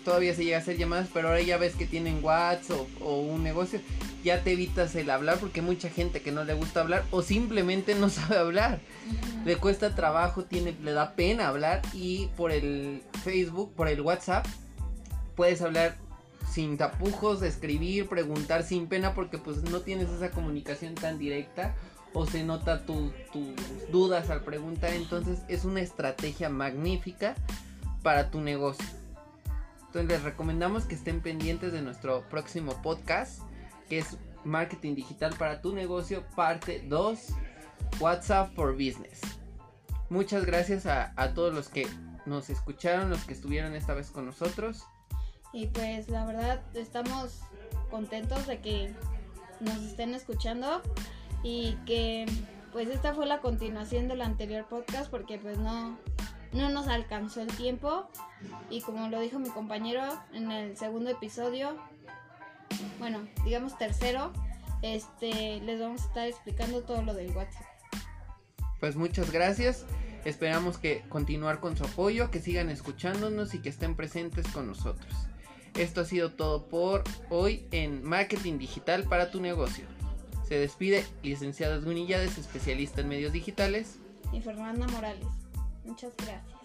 todavía se llega a hacer llamadas, pero ahora ya ves que tienen WhatsApp o, un negocio, ya te evitas el hablar porque hay mucha gente que no le gusta hablar o simplemente no sabe hablar. Le cuesta trabajo, tiene, le da pena hablar y por el Facebook, por el WhatsApp, puedes hablar sin tapujos, escribir, preguntar sin pena porque pues no tienes esa comunicación tan directa o se nota tus dudas al preguntar. Entonces es una estrategia magnífica para tu negocio. Entonces les recomendamos que estén pendientes de nuestro próximo podcast, que es Marketing Digital para tu negocio, parte 2, WhatsApp for Business. Muchas gracias a, todos los que nos escucharon, los que estuvieron esta vez con nosotros. Y pues la verdad estamos contentos de que nos estén escuchando y que pues esta fue la continuación del anterior podcast porque pues no no nos alcanzó el tiempo y como lo dijo mi compañero en el segundo episodio, bueno, digamos tercero, este les vamos a estar explicando todo lo del WhatsApp. Pues muchas gracias. Esperamos que continuar con su apoyo, que sigan escuchándonos y que estén presentes con nosotros. Esto ha sido todo por hoy en Marketing Digital para tu negocio. Se despide licenciada Dunillades, especialista en medios digitales. Y Fernanda Morales. Muchas gracias.